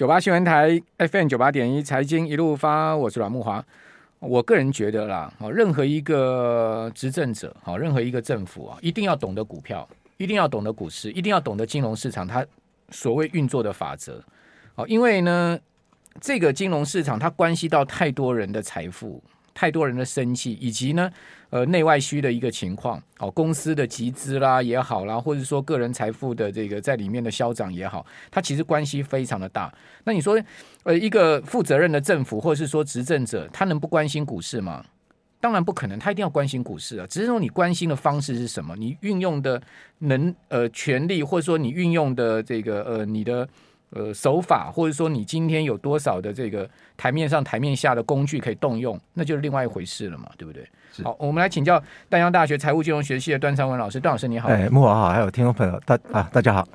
九八新闻台 FM 九八点一财经一路发，我是阮慕华。我个人觉得啦，好任何一个执政者，好，任何一个政府啊，一定要懂得股票，一定要懂得股市，一定要懂得金融市场它所谓运作的法则。好，因为呢，这个金融市场它关系到太多人的财富。太多人的生气，以及呢，呃，内外需的一个情况，哦，公司的集资啦也好啦，或者说个人财富的这个在里面的消长也好，它其实关系非常的大。那你说，呃，一个负责任的政府，或者是说执政者，他能不关心股市吗？当然不可能，他一定要关心股市啊。只是说你关心的方式是什么，你运用的能呃权力，或者说你运用的这个呃你的。呃，手法或者说你今天有多少的这个台面上、台面下的工具可以动用，那就是另外一回事了嘛，对不对？好，我们来请教淡江大学财务金融学系的段昌文老师。段老师你好，哎，木华好，还有听众朋友大啊，大家好。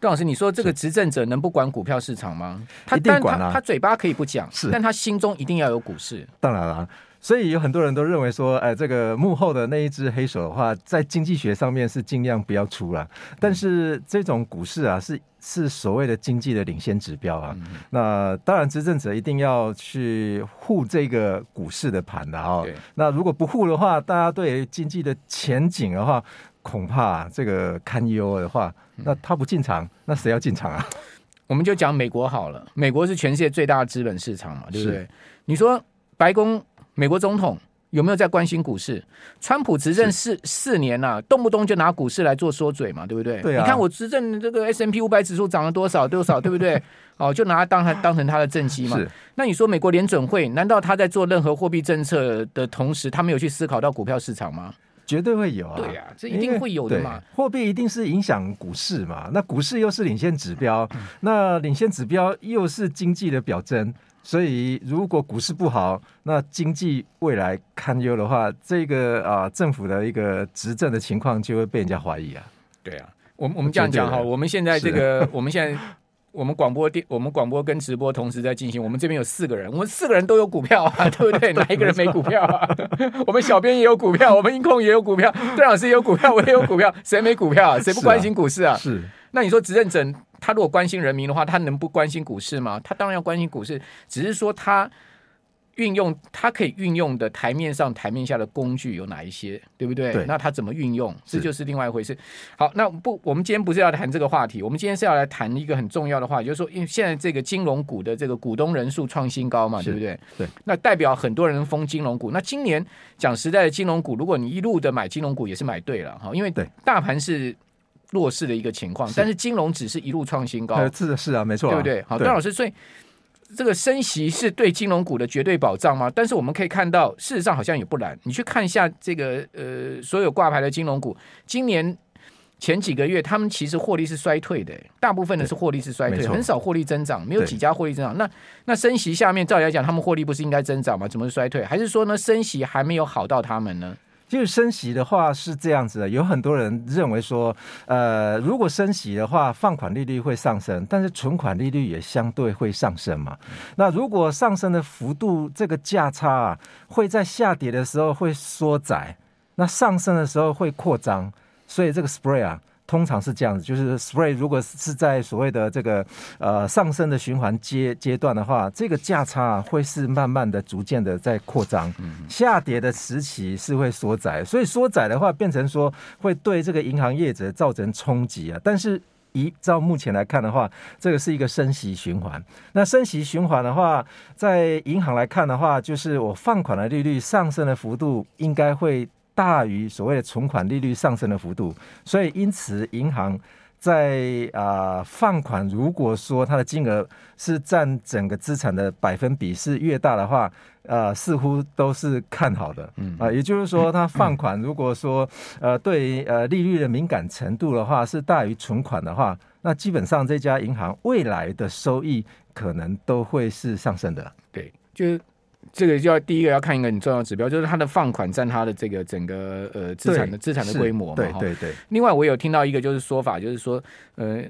段老师，你说这个执政者能不管股票市场吗？他一定管啊，他嘴巴可以不讲，是，但他心中一定要有股市。当然了。所以有很多人都认为说，哎，这个幕后的那一只黑手的话，在经济学上面是尽量不要出了。但是这种股市啊，是是所谓的经济的领先指标啊。那当然，执政者一定要去护这个股市的盘的哦。那如果不护的话，大家对经济的前景的话，恐怕这个堪忧的话，那他不进场，那谁要进场啊？我们就讲美国好了，美国是全世界最大的资本市场嘛，对不对？你说白宫。美国总统有没有在关心股市？川普执政四四年了，啊，动不动就拿股市来做说嘴嘛，对不对？对啊。你看我执政这个 S M P 五百指数涨了多少多少，对不对？哦，就拿它当它当成它的政绩嘛。那你说美国联准会难道他在做任何货币政策的同时，他没有去思考到股票市场吗？绝对会有啊。对呀，啊，这一定会有的嘛。货币一定是影响股市嘛。那股市又是领先指标，那领先指标又是经济的表征。所以，如果股市不好，那经济未来堪忧的话，这个啊政府的一个执政的情况就会被人家怀疑啊。对啊，我们我们这样讲哈，我们现在这个，我们现在我们广播电，我们广播跟直播同时在进行。我们这边有四个人，我们四个人都有股票啊，对不对？哪一个人没股票啊？我们小编也有股票，我们音控也有股票，段老师也有股票，我也有股票，谁没股票啊？谁不关心股市啊？是。那你说执政者？他如果关心人民的话，他能不关心股市吗？他当然要关心股市，只是说他运用他可以运用的台面上、台面下的工具有哪一些，对不对？对，那他怎么运用，这就是另外一回事。好，那不，我们今天不是要谈这个话题，我们今天是要来谈一个很重要的话题，就是说，因为现在这个金融股的这个股东人数创新高嘛，对不对？对，那代表很多人封金融股。那今年讲实在的，金融股，如果你一路的买金融股，也是买对了哈，因为大盘是。弱势的一个情况，但是金融只是一路创新高，是的，是啊，没错、啊，对不对？好，段老师，所以这个升息是对金融股的绝对保障吗？但是我们可以看到，事实上好像也不然。你去看一下这个呃，所有挂牌的金融股，今年前几个月他们其实获利是衰退的，大部分的是获利是衰退，很少获利增长，没有几家获利增长。那那升息下面，照理来讲，他们获利不是应该增长吗？怎么是衰退？还是说呢，升息还没有好到他们呢？就是升息的话是这样子的，有很多人认为说，呃，如果升息的话，放款利率会上升，但是存款利率也相对会上升嘛。那如果上升的幅度，这个价差啊，会在下跌的时候会缩窄，那上升的时候会扩张，所以这个 spread 啊。通常是这样子，就是 spread 如果是在所谓的这个呃上升的循环阶阶段的话，这个价差会是慢慢的、逐渐的在扩张，下跌的时期是会缩窄，所以缩窄的话，变成说会对这个银行业者造成冲击啊。但是依照目前来看的话，这个是一个升息循环。那升息循环的话，在银行来看的话，就是我放款的利率上升的幅度应该会。大于所谓的存款利率上升的幅度，所以因此银行在啊、呃、放款，如果说它的金额是占整个资产的百分比是越大的话，呃，似乎都是看好的，嗯。啊、呃，也就是说，它放款如果说呃对呃利率的敏感程度的话是大于存款的话，那基本上这家银行未来的收益可能都会是上升的，对，就。这个就要第一个要看一个很重要的指标，就是它的放款占它的这个整个呃资产的资产的规模嘛。对对对。另外，我有听到一个就是说法，就是说呃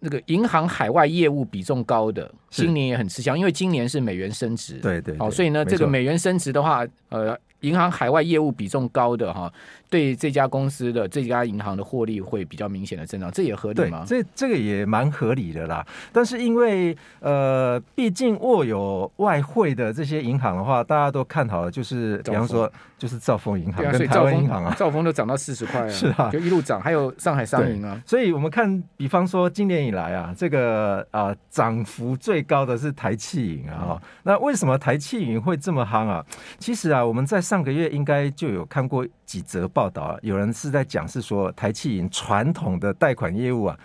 那个银行海外业务比重高的，今年也很吃香，因为今年是美元升值。对对。好，所以呢，这个美元升值的话，呃，银行海外业务比重高的哈，对这家公司的这家银行的获利会比较明显的增长，这也合理吗？这这个也蛮合理的啦。但是因为呃，毕竟握有外汇的这些银行的话，大家都看好了就是，比方说就是兆丰银行跟台湾银行啊，兆丰都涨到四十块啊，是啊，就一路涨。还有上海商银啊，所以我们看，比方说今年以来啊，这个啊涨幅最高的是台企银啊。那为什么台企银会这么夯啊？其实啊，我们在上个月应该就有看过几则报道啊，有人是在讲是说台企银传统的贷款业务啊。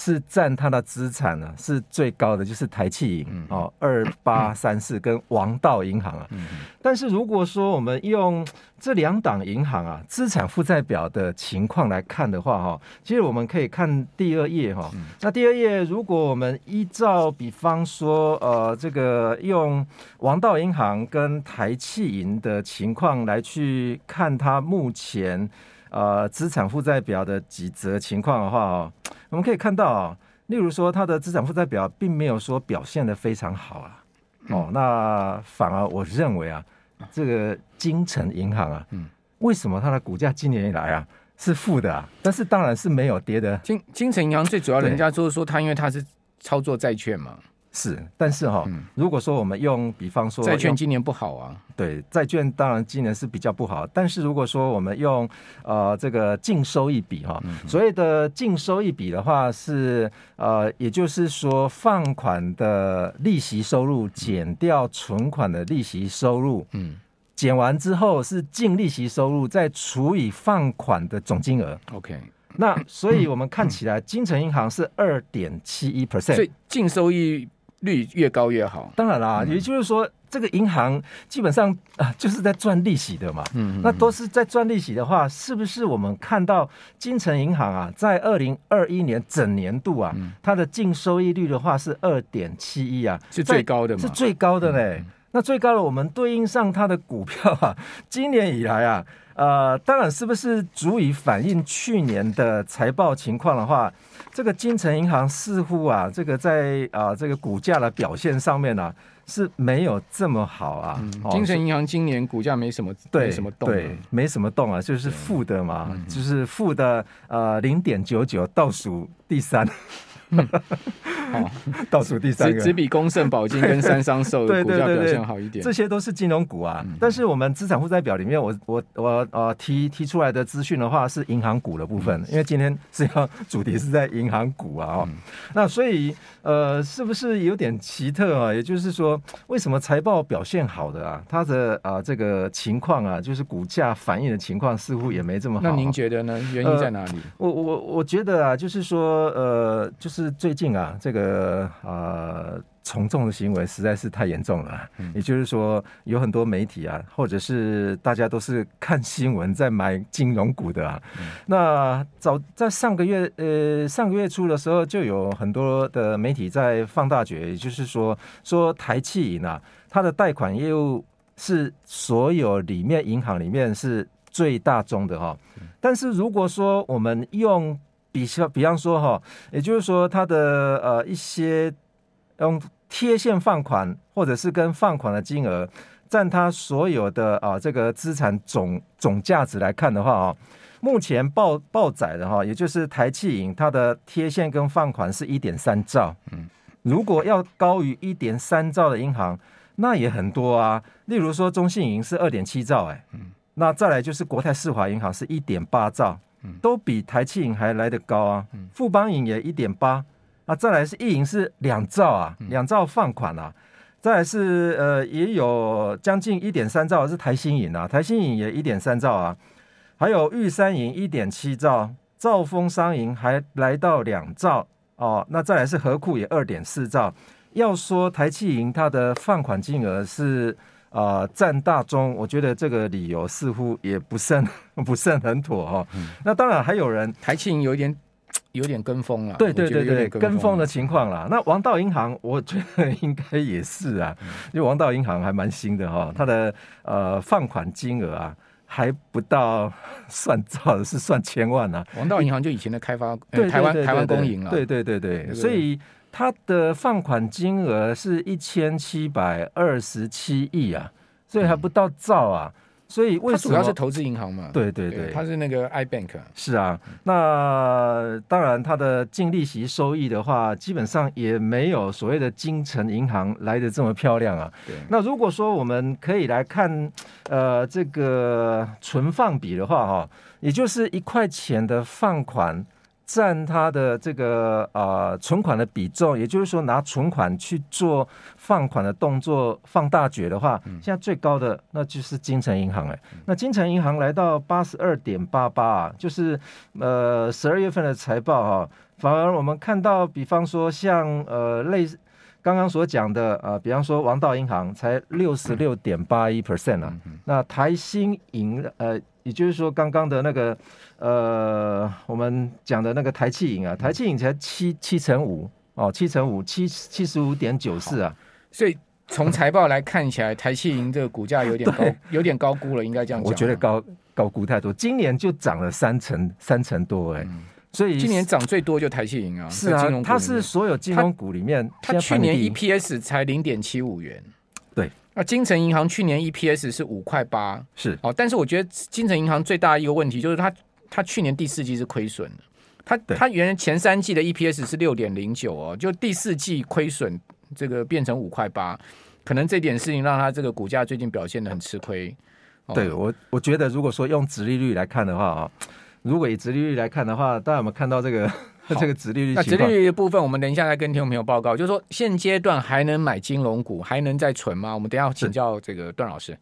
是占它的资产呢，是最高的，就是台企银哦，二八三四跟王道银行啊。但是如果说我们用这两档银行啊资产负债表的情况来看的话哈，其实我们可以看第二页哈。那第二页，如果我们依照比方说呃这个用王道银行跟台企银的情况来去看它目前。呃，资产负债表的几则情况的话哦，我们可以看到啊，例如说它的资产负债表并没有说表现的非常好啊，哦，那反而我认为啊，这个金城银行啊，嗯，为什么它的股价今年以来啊是负的啊？但是当然是没有跌的。金金城银行最主要，人家就是说它因为它是操作债券嘛。是，但是哈，如果说我们用比方说，债券今年不好啊，对，债券当然今年是比较不好，但是如果说我们用呃这个净收益比哈，所谓的净收益比的话是呃，也就是说放款的利息收入减掉存款的利息收入，嗯，减完之后是净利息收入再除以放款的总金额，OK，那所以我们看起来金城银行是二点七一 percent，所以净收益。率越高越好，当然啦，也就是说，这个银行基本上啊，就是在赚利息的嘛。嗯，那都是在赚利息的话，是不是我们看到金城银行啊，在二零二一年整年度啊，它的净收益率的话是二点七一啊，是最高的嘛？是最高的嘞。那最高的，我们对应上它的股票啊，今年以来啊，呃，当然是不是足以反映去年的财报情况的话？这个金城银行似乎啊，这个在啊这个股价的表现上面呢、啊、是没有这么好啊。嗯、精诚银行今年股价没什么对没什么动，对，没什么动啊，就是负的嘛，嗯、就是负的呃零点九九，倒数第三。哦，倒数第三个，只只比公盛宝金跟三商寿的股价表现好一点，这些都是金融股啊。嗯、但是我们资产负债表里面我，我我我呃提提出来的资讯的话是银行股的部分，嗯、因为今天是要主题是在银行股啊哦，嗯、那所以呃是不是有点奇特啊？也就是说，为什么财报表现好的啊，它的啊、呃、这个情况啊，就是股价反映的情况似乎也没这么好。那您觉得呢？原因在哪里？呃、我我我觉得啊，就是说呃，就是最近啊这个。呃呃，从众的行为实在是太严重了。嗯、也就是说，有很多媒体啊，或者是大家都是看新闻在买金融股的啊。嗯、那早在上个月，呃，上个月初的时候，就有很多的媒体在放大决，也就是说，说台企银啊，它的贷款业务是所有里面银行里面是最大宗的哈。嗯、但是如果说我们用比方比方说哈，也就是说，它的呃一些用贴现放款，或者是跟放款的金额占它所有的啊这个资产总总价值来看的话啊，目前报报载的哈，也就是台企银它的贴现跟放款是一点三兆，嗯，如果要高于一点三兆的银行，那也很多啊，例如说中信银是二点七兆，哎，嗯，那再来就是国泰世华银行是一点八兆。都比台企银还来得高啊！富邦银也一点八啊，再来是一银是两兆啊，两兆放款啊，再来是呃也有将近一点三兆是台新银啊，台新银也一点三兆啊，还有玉山银一点七兆，兆丰商银还来到两兆哦，那再来是合库也二点四兆。要说台企银它的放款金额是。啊，占、呃、大宗，我觉得这个理由似乎也不甚 不甚很妥哈、哦。嗯、那当然还有人台企银有一点 有点跟风了，对对对对，跟风，的情况啦。那王道银行，我觉得应该也是啊，嗯、因为王道银行还蛮新的哈、哦，它的呃放款金额啊还不到算兆的是算千万啊。王道银行就以前的开发，对台湾台湾公营了，对对，对对所以。它的放款金额是一千七百二十七亿啊，所以还不到兆啊，所以为什么它主要是投资银行嘛？对对对，它是那个 iBank。是啊，那当然它的净利息收益的话，基本上也没有所谓的金城银行来的这么漂亮啊。对。那如果说我们可以来看，呃，这个存放比的话，哈，也就是一块钱的放款。占它的这个呃存款的比重，也就是说拿存款去做放款的动作放大决的话，现在最高的那就是金城银行哎，那金城银行来到八十二点八八啊，就是呃十二月份的财报哈，反而我们看到，比方说像呃类似刚刚所讲的呃，比方说王道银行才六十六点八一 percent 啊，那台新银呃。也就是说，刚刚的那个，呃，我们讲的那个台企银啊，台企银才七七成五哦，七成五七七十五点九四啊，所以从财报来看起来，台企银这个股价有点高，有点高估了，应该这样讲。我觉得高高估太多，今年就涨了三成三成多哎、欸嗯，所以今年涨最多就台企银啊，是啊，它是所有金融股里面，它去年 EPS 才零点七五元。对。那金城银行去年 EPS 是五块八，是。哦，但是我觉得金城银行最大一个问题就是它，它去年第四季是亏损的，它它原来前三季的 EPS 是六点零九哦，就第四季亏损这个变成五块八，可能这点事情让它这个股价最近表现的很吃亏。哦、对我我觉得如果说用殖利率来看的话啊，如果以殖利率来看的话，大家有没有看到这个？这个殖利率，那殖利率的部分，我们等一下再跟听众朋友报告。就是说，现阶段还能买金融股，还能再存吗？我们等一下请教这个段老师。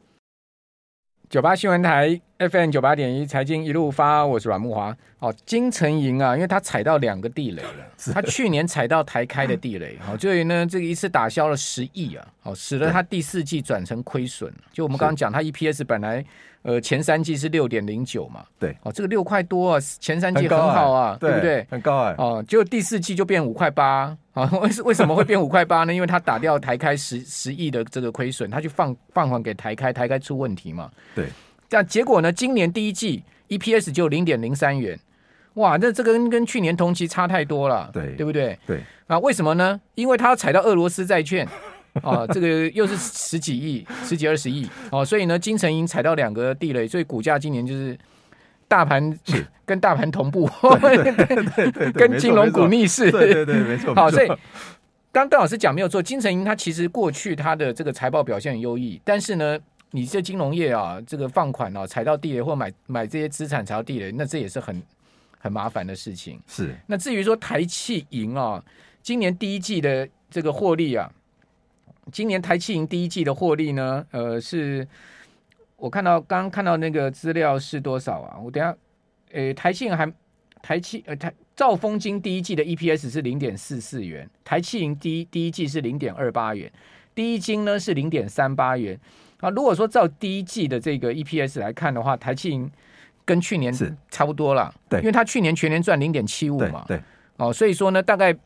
九八新闻台 FM 九八点一财经一路发，我是阮木华。哦，金城银啊，因为他踩到两个地雷了。他去年踩到台开的地雷，好，所以呢，这个一次打消了十亿啊，好，使得他第四季转成亏损。就我们刚刚讲，他 EPS 本来呃前三季是六点零九嘛，对，哦，这个六块多啊，前三季很好啊，对不对？很高哎，哦，就第四季就变五块八。啊，为为什么会变五块八呢？因为他打掉台开十十亿的这个亏损，他去放放还给台开，台开出问题嘛。对，这样结果呢？今年第一季 EPS 就零点零三元，哇，那这个跟跟去年同期差太多了，对，对不对？对，啊，为什么呢？因为他要踩到俄罗斯债券啊，这个又是十几亿、十几二十亿哦，所以呢，金城银踩到两个地雷，所以股价今年就是。大盘 跟大盘同步，对对对跟金融股逆势，对 对对，没错。好，所以刚段老师讲没有错，金城银它其实过去它的这个财报表现很优异，但是呢，你这金融业啊，这个放款啊，踩到地雷或买买这些资产踩到地雷，那这也是很很麻烦的事情。是。那至于说台气银啊，今年第一季的这个获利啊，今年台企营第一季的获利呢，呃是。我看到刚刚看到那个资料是多少啊？我等下，呃，台企银还台气呃台兆丰金第一季的 EPS 是零点四四元，台企营第一第一季是零点二八元，第一金呢是零点三八元啊。如果说照第一季的这个 EPS 来看的话，台企营跟去年是差不多了，对，因为它去年全年赚零点七五嘛，对，哦，所以说呢，大概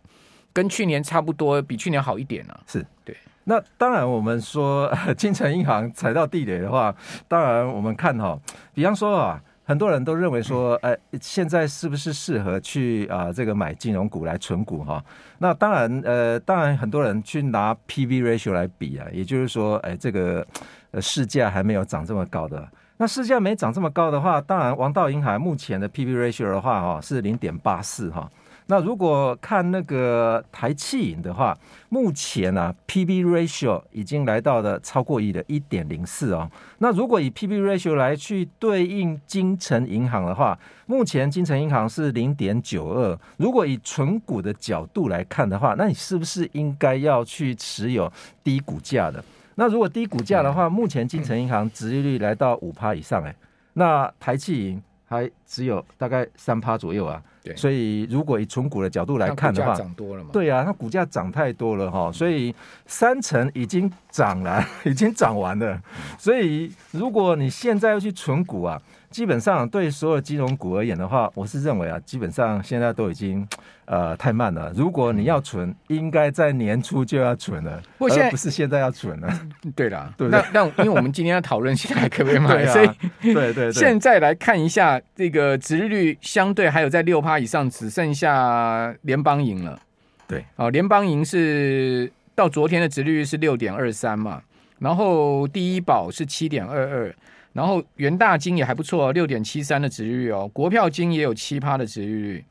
跟去年差不多，比去年好一点了，是对。那当然，我们说 金城银行踩到地雷的话，当然我们看哈，比方说啊，很多人都认为说，哎，现在是不是适合去啊这个买金融股来存股哈？那当然，呃，当然很多人去拿 PB ratio 来比啊，也就是说，哎，这个呃市价还没有涨这么高的，那市价没涨这么高的话，当然王道银行目前的 PB ratio 的话哈是零点八四哈。那如果看那个台企银的话，目前、啊、P/B ratio 已经来到了超过一的一点零四哦。那如果以 P/B ratio 来去对应金城银行的话，目前金城银行是零点九二。如果以存股的角度来看的话，那你是不是应该要去持有低股价的？那如果低股价的话，目前金城银行殖利率来到五趴以上，哎，那台企银还只有大概三趴左右啊。对，所以如果以存股的角度来看的话，涨多了嘛？对啊，它股价涨太多了哈，所以三成已经涨了，已经涨完了。所以如果你现在要去存股啊，基本上对所有金融股而言的话，我是认为啊，基本上现在都已经 呃太慢了。如果你要存，应该在年初就要存了，不现在不是现在要存了。对啦，对，那那因为我们今天要讨论现在可不可以买，啊、所以对对对，现在来看一下这个殖利率相对还有在六趴以上，只剩下联邦银了。对，哦，联邦银是到昨天的殖利率是六点二三嘛，然后第一保是七点二二。然后元大金也还不错哦，六点七三的殖利率哦，国票金也有七趴的殖利率，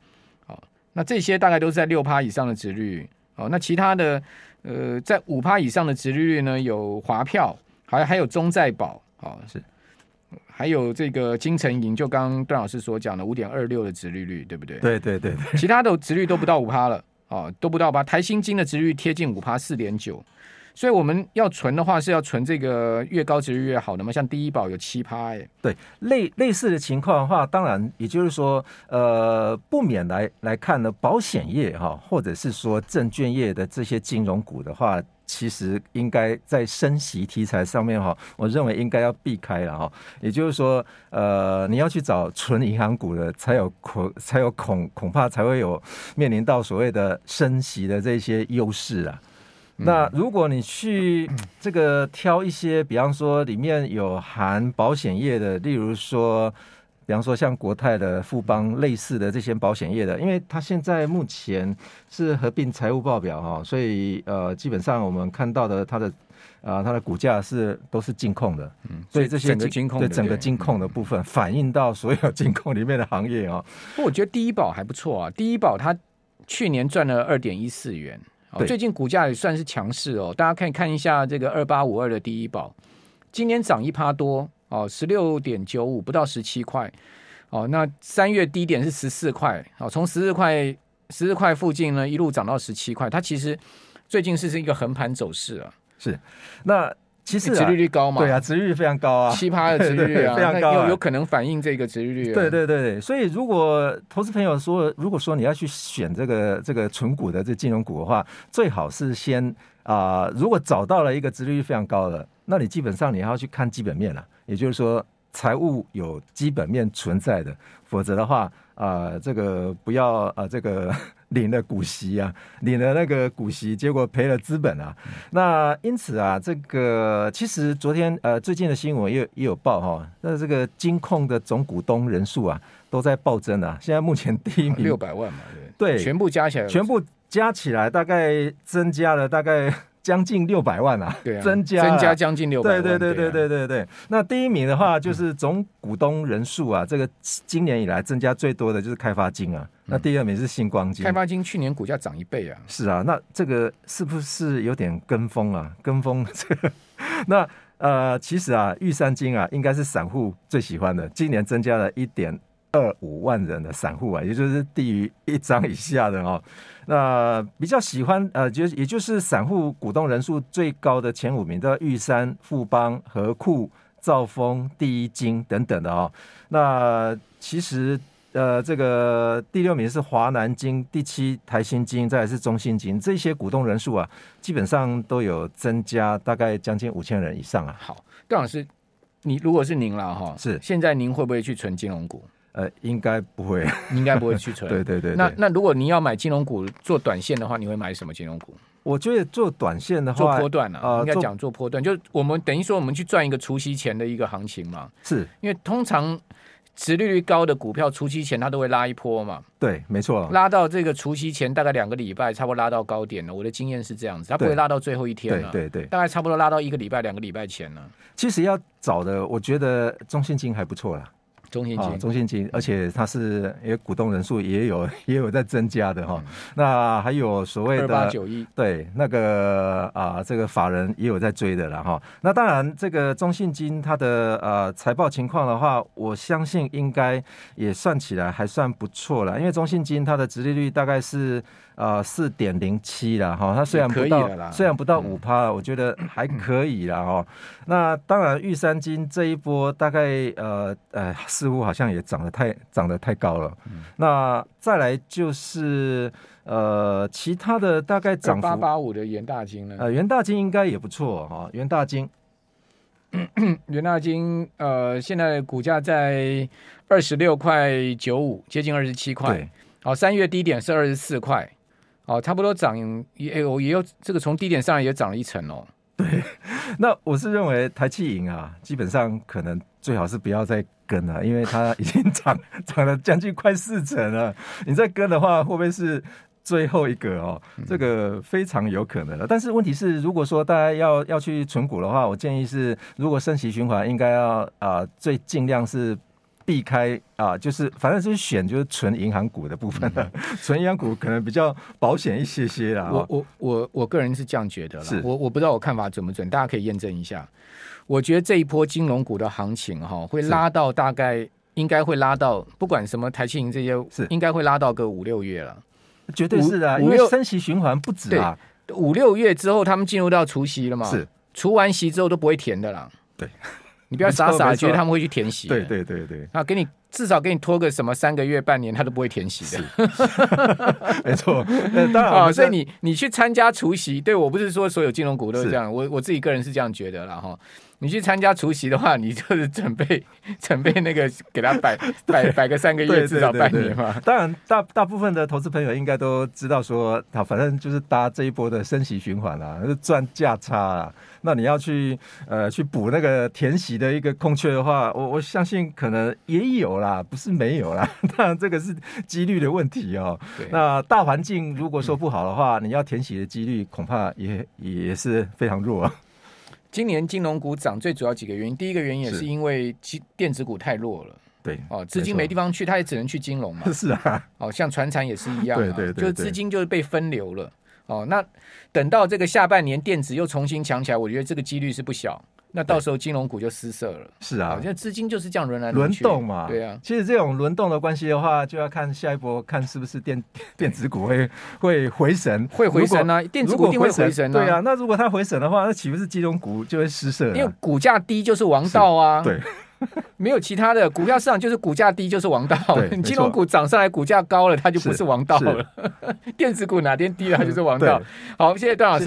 哦，那这些大概都是在六趴以上的殖利率，哦，那其他的呃在五趴以上的殖利率呢，有华票，还还有中在保，哦是，还有这个金城银，就刚刚段老师所讲的五点二六的值利率，对不对？对对对对，其他的值率都不到五趴了，哦，都不到吧？台新金的值率贴近五趴，四点九。所以我们要存的话，是要存这个越高殖利率越好的嘛？像第一保有七趴哎，对，类类似的情况的话，当然也就是说，呃，不免来来看呢，保险业哈，或者是说证券业的这些金融股的话，其实应该在升息题材上面哈，我认为应该要避开了哈。也就是说，呃，你要去找纯银行股的，才有恐才有恐恐怕才会有面临到所谓的升息的这些优势啊。那如果你去这个挑一些，比方说里面有含保险业的，例如说，比方说像国泰的、富邦类似的这些保险业的，因为它现在目前是合并财务报表哈，所以呃，基本上我们看到的它的啊、呃、它的股价是都是净控的，嗯，所以这些整个金控对整个金控的部分反映到所有金控里面的行业哦。不过我觉得第一宝还不错啊，第一宝它去年赚了二点一四元。最近股价也算是强势哦，大家可以看一下这个二八五二的第一宝，今年涨一趴多哦，十六点九五，不到十七块哦。那三月低点是十四块哦，从十四块十四块附近呢一路涨到十七块，它其实最近是是一个横盘走势啊。是，那。其实殖利率高嘛？对啊，殖利率非常高啊，七葩的殖利率啊，非常高，有有可能反映这个殖利率啊。对对对，所以如果投资朋友说，如果说你要去选这个这个纯股的这金融股的话，最好是先啊、呃，如果找到了一个殖利率非常高的，那你基本上你还要去看基本面了，也就是说财务有基本面存在的，否则的话啊、呃，这个不要啊、呃，这个。领了股息啊，领了那个股息，结果赔了资本啊。那因此啊，这个其实昨天呃最近的新闻也有也有报哈，那这个金控的总股东人数啊都在暴增啊。现在目前第一名六百万嘛，对，对，全部加起来，全部加起来大概增加了大概。将近六百万啊，对啊，增加增加将近六百万，对对对对对对对。那第一名的话就是总股东人数啊，这个今年以来增加最多的就是开发金啊。那第二名是星光金，开发金去年股价涨一倍啊。是啊，那这个是不是有点跟风啊？跟风 这个，那呃，其实啊，玉山金啊，应该是散户最喜欢的，今年增加了一点二五万人的散户啊，也就是低于一张以下的哦。那比较喜欢呃，就也就是散户股东人数最高的前五名的玉山、富邦、和库、兆丰、第一金等等的哦。那其实呃，这个第六名是华南金，第七台新金，再来是中信金，这些股东人数啊，基本上都有增加，大概将近五千人以上啊。好，段老师，你如果是您了哈，是现在您会不会去存金融股？呃，应该不会，应该不会去存。对，对对对。那那如果你要买金融股做短线的话，你会买什么金融股？我觉得做短线的话，做波段啊，呃、应该讲做波段，就我们等于说我们去赚一个除夕前的一个行情嘛。是因为通常殖利率高的股票除夕前它都会拉一波嘛。对，没错。拉到这个除夕前大概两个礼拜，差不多拉到高点了。我的经验是这样子，它不会拉到最后一天了。对对，对对，大概差不多拉到一个礼拜、两个礼拜前了。其实要找的，我觉得中信金还不错啦。中信金、哦，中信金，而且它是也股东人数也有 也有在增加的哈、哦。嗯、那还有所谓的二八九一，对那个啊、呃，这个法人也有在追的了哈、哦。那当然，这个中信金它的呃财报情况的话，我相信应该也算起来还算不错了，因为中信金它的殖利率大概是。呃，四点零七了哈，它虽然不到，虽然不到五趴，嗯、我觉得还可以了哈。那当然，玉山金这一波大概呃呃，似乎好像也涨得太涨得太高了。嗯、那再来就是呃，其他的大概涨八八五的元大金呢？呃，元大金应该也不错哈。元大金，元大金呃，现在股价在二十六块九五，接近二十七块。好，三月低点是二十四块。哦，差不多涨也有也有这个从低点上也涨了一层哦。对，那我是认为台气银啊，基本上可能最好是不要再跟了，因为它已经涨 涨了将近快四成了。你再跟的话，会不会是最后一个哦，这个非常有可能了。但是问题是，如果说大家要要去存股的话，我建议是，如果升息循环，应该要啊、呃，最尽量是避开啊，就是反正就是选就是纯银行股的部分的，纯银行股可能比较保险一些些啦。我我我我个人是这样觉得啦，我我不知道我看法准不准，大家可以验证一下。我觉得这一波金融股的行情哈，会拉到大概应该会拉到，不管什么台积银这些，是应该会拉到个五六月了。绝对是的，因为升息循环不止啊，五六月之后他们进入到除夕了嘛，是除完息之后都不会填的啦。对，你不要傻傻觉得他们会去填息。对对对对，啊，给你至少给你拖个什么三个月半年，他都不会填息的。没错，当然啊，所以你你去参加除夕，对，我不是说所有金融股都是这样，我我自己个人是这样觉得了哈。你去参加除夕的话，你就是准备 准备那个给他摆 摆摆个三个月，至少半年嘛。当然，大大部分的投资朋友应该都知道说，他，反正就是搭这一波的升息循环啊，是赚价差啊。那你要去呃去补那个填息的一个空缺的话，我我相信可能也有啦，不是没有啦。当然这个是几率的问题哦。那大环境如果说不好的话，你要填息的几率恐怕也也是非常弱啊。今年金融股涨最主要几个原因，第一个原因也是。因为电子股太弱了，对哦，资金没地方去，它也只能去金融嘛，是啊，哦，像船产也是一样，对对对，就是资金就是被分流了，哦，那等到这个下半年电子又重新强起来，我觉得这个几率是不小。那到时候金融股就失色了。是啊，现在资金就是这样轮来轮动嘛。对啊，其实这种轮动的关系的话，就要看下一波，看是不是电 电子股会会回神，会回神啊。电子股一定会回神啊。对啊，那如果它回神的话，那岂不是金融股就会失色？因为股价低就是王道啊。对。没有其他的，股票市场就是股价低就是王道。金融股涨上来，股价高了，它就不是王道了。电子股哪天低了，它就是王道。好，谢谢段老师。